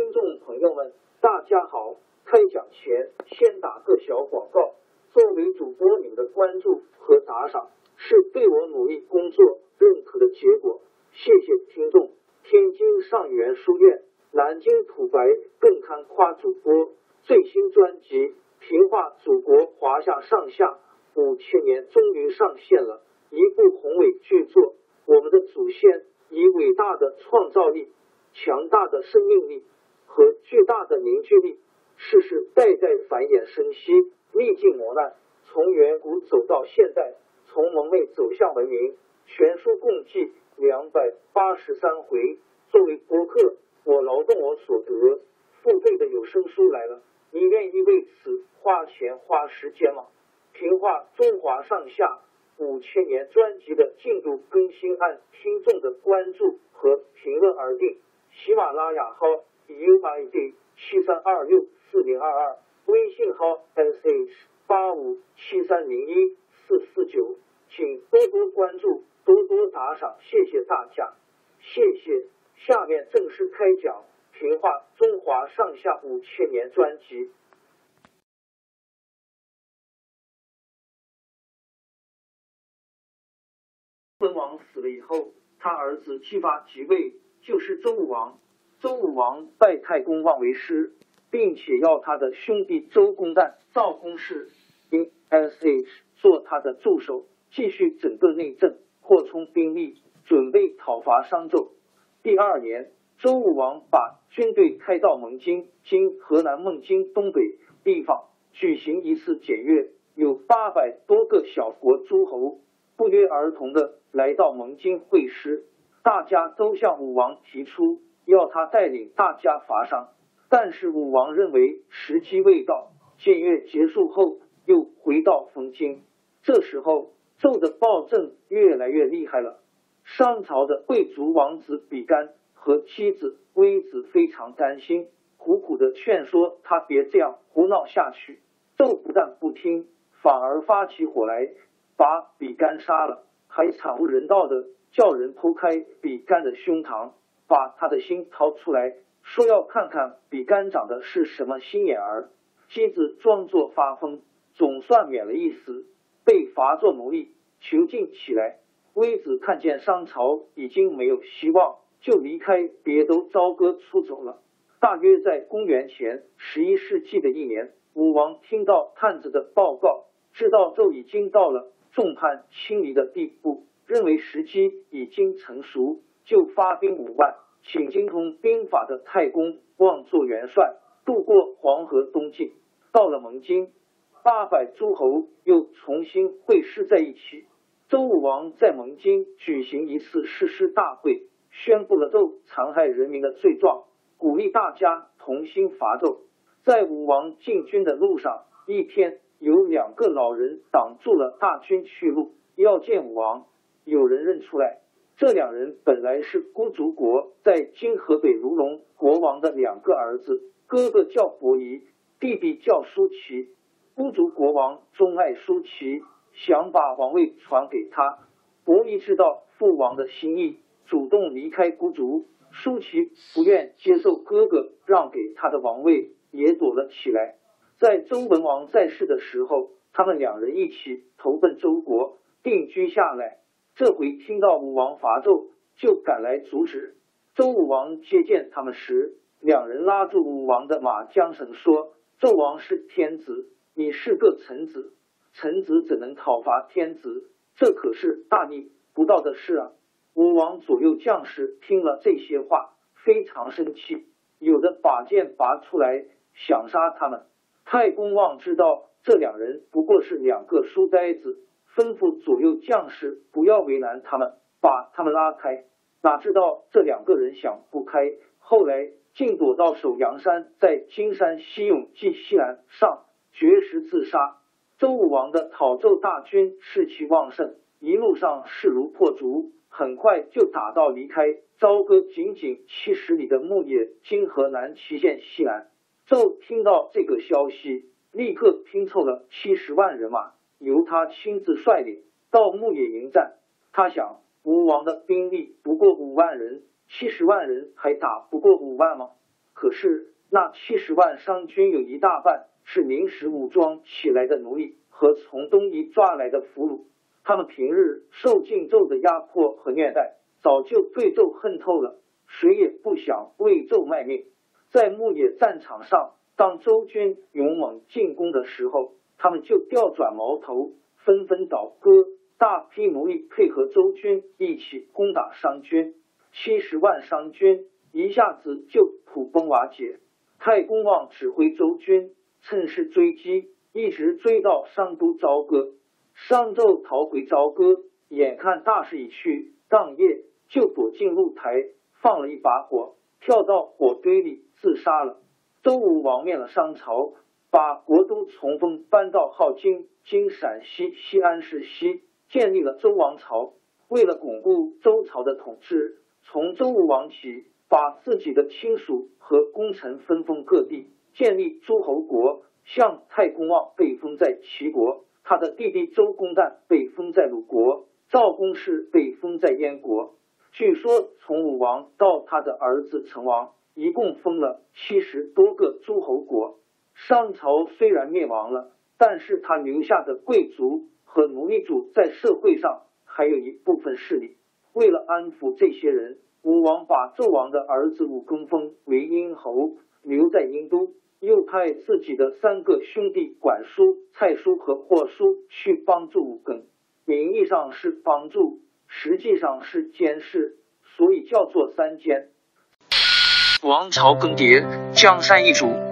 听众朋友们，大家好！开讲前先打个小广告。作为主播，你们的关注和打赏是对我努力工作认可的结果，谢谢听众。天津上元书院、南京土白更刊夸主播最新专辑《平话祖国华夏上下五千年》终于上线了，一部宏伟巨作。我们的祖先以伟大的创造力、强大的生命力和巨大的凝聚力，世世代代繁衍生息，历尽磨难，从远古走到现代，从蒙昧走向文明。全书共计两百八十三回。作为博客，我劳动我所得，付费的有声书来了，你愿意为此花钱花时间吗？评话中华上下。五千年专辑的进度更新按听众的关注和评论而定。喜马拉雅号 UID 七三二六四零二二，微信号 sh 八五七三零一四四九，请多多关注，多多打赏，谢谢大家，谢谢。下面正式开讲《评话中华上下五千年》专辑。文王死了以后，他儿子姬发即位，就是周武王。周武王拜太公望为师，并且要他的兄弟周公旦、赵公氏因 sh 做他的助手，继续整顿内政，扩充兵力，准备讨伐商纣。第二年，周武王把军队开到蒙津（今河南孟津东北地方），举行一次检阅，有八百多个小国诸侯。不约而同的来到蒙津会师，大家都向武王提出要他带领大家伐商，但是武王认为时机未到。检阅结束后，又回到封京。这时候，纣的暴政越来越厉害了。商朝的贵族王子比干和妻子微子非常担心，苦苦的劝说他别这样胡闹下去。纣不但不听，反而发起火来。把比干杀了，还惨无人道的叫人剖开比干的胸膛，把他的心掏出来，说要看看比干长的是什么心眼儿。妻子装作发疯，总算免了一死，被罚做奴隶，囚禁起来。微子看见商朝已经没有希望，就离开，别都朝歌出走了。大约在公元前十一世纪的一年，武王听到探子的报告，知道纣已经到了。众叛亲离的地步，认为时机已经成熟，就发兵五万，请精通兵法的太公望做元帅，渡过黄河东进。到了蒙津，八百诸侯又重新会师在一起。周武王在蒙津举行一次誓师大会，宣布了纣残害人民的罪状，鼓励大家同心伐纣。在武王进军的路上，一天。有两个老人挡住了大军去路，要见武王。有人认出来，这两人本来是孤竹国在今河北卢龙国王的两个儿子，哥哥叫伯夷，弟弟叫叔齐。孤竹国王钟爱叔齐，想把王位传给他。伯夷知道父王的心意，主动离开孤竹。叔齐不愿接受哥哥让给他的王位，也躲了起来。在周文王在世的时候，他们两人一起投奔周国，定居下来。这回听到武王伐纣，就赶来阻止。周武王接见他们时，两人拉住武王的马缰绳，说：“纣王是天子，你是个臣子，臣子怎能讨伐天子？这可是大逆不道的事啊！”武王左右将士听了这些话，非常生气，有的把剑拔出来想杀他们。太公望知道这两人不过是两个书呆子，吩咐左右将士不要为难他们，把他们拉开。哪知道这两个人想不开，后来竟躲到首阳山，在金山西永济西南上绝食自杀。周武王的讨纣大军士气旺盛，一路上势如破竹，很快就打到离开朝歌仅仅七十里的牧野今河南淇县西南。纣听到这个消息，立刻拼凑了七十万人马，由他亲自率领到牧野迎战。他想，吴王的兵力不过五万人，七十万人还打不过五万吗？可是那七十万商军有一大半是临时武装起来的奴隶和从东夷抓来的俘虏，他们平日受晋纣的压迫和虐待，早就对纣恨透了，谁也不想为纣卖命。在牧野战场上，当周军勇猛进攻的时候，他们就调转矛头，纷纷倒戈。大批奴隶配合周军一起攻打商军，七十万商军一下子就土崩瓦解。太公望指挥周军趁势追击，一直追到商都朝歌。商纣逃回朝歌，眼看大势已去，当夜就躲进露台，放了一把火，跳到火堆里自杀了。周武王灭了商朝，把国都从封搬到镐京（今陕西西安市西）。建立了周王朝，为了巩固周朝的统治，从周武王起，把自己的亲属和功臣分封各地，建立诸侯国。像太公望被封在齐国，他的弟弟周公旦被封在鲁国，赵公氏被封在燕国。据说从武王到他的儿子成王，一共封了七十多个诸侯国。商朝虽然灭亡了，但是他留下的贵族。和奴隶主在社会上还有一部分势力。为了安抚这些人，武王把纣王的儿子武庚封为殷侯，留在殷都，又派自己的三个兄弟管叔、蔡叔和霍叔去帮助武庚。名义上是帮助，实际上是监视，所以叫做三监。王朝更迭，江山易主，